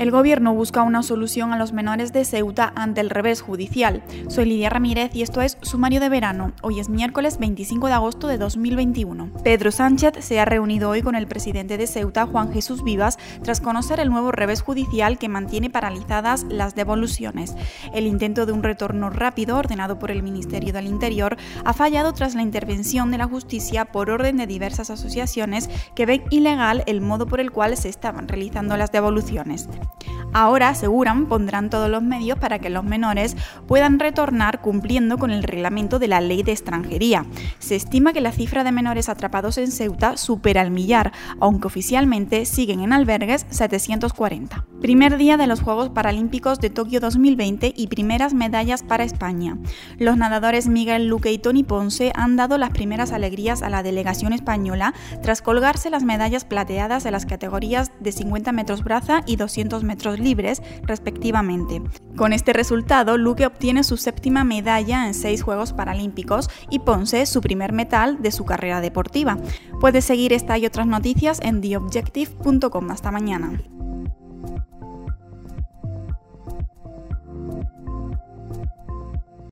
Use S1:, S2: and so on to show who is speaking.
S1: El gobierno busca una solución a los menores de Ceuta ante el revés judicial. Soy Lidia Ramírez y esto es Sumario de Verano. Hoy es miércoles 25 de agosto de 2021. Pedro Sánchez se ha reunido hoy con el presidente de Ceuta, Juan Jesús Vivas, tras conocer el nuevo revés judicial que mantiene paralizadas las devoluciones. El intento de un retorno rápido ordenado por el Ministerio del Interior ha fallado tras la intervención de la justicia por orden de diversas asociaciones que ven ilegal el modo por el cual se estaban realizando las devoluciones. Ahora, aseguran, pondrán todos los medios para que los menores puedan retornar cumpliendo con el reglamento de la ley de extranjería. Se estima que la cifra de menores atrapados en Ceuta supera el millar, aunque oficialmente siguen en albergues 740. Primer día de los Juegos Paralímpicos de Tokio 2020 y primeras medallas para España. Los nadadores Miguel Luque y Tony Ponce han dado las primeras alegrías a la delegación española tras colgarse las medallas plateadas de las categorías de 50 metros braza y 200 metros libres, respectivamente. Con este resultado, Luque obtiene su séptima medalla en seis Juegos Paralímpicos y Ponce su primer metal de su carrera deportiva. Puedes seguir esta y otras noticias en theobjective.com. Hasta mañana.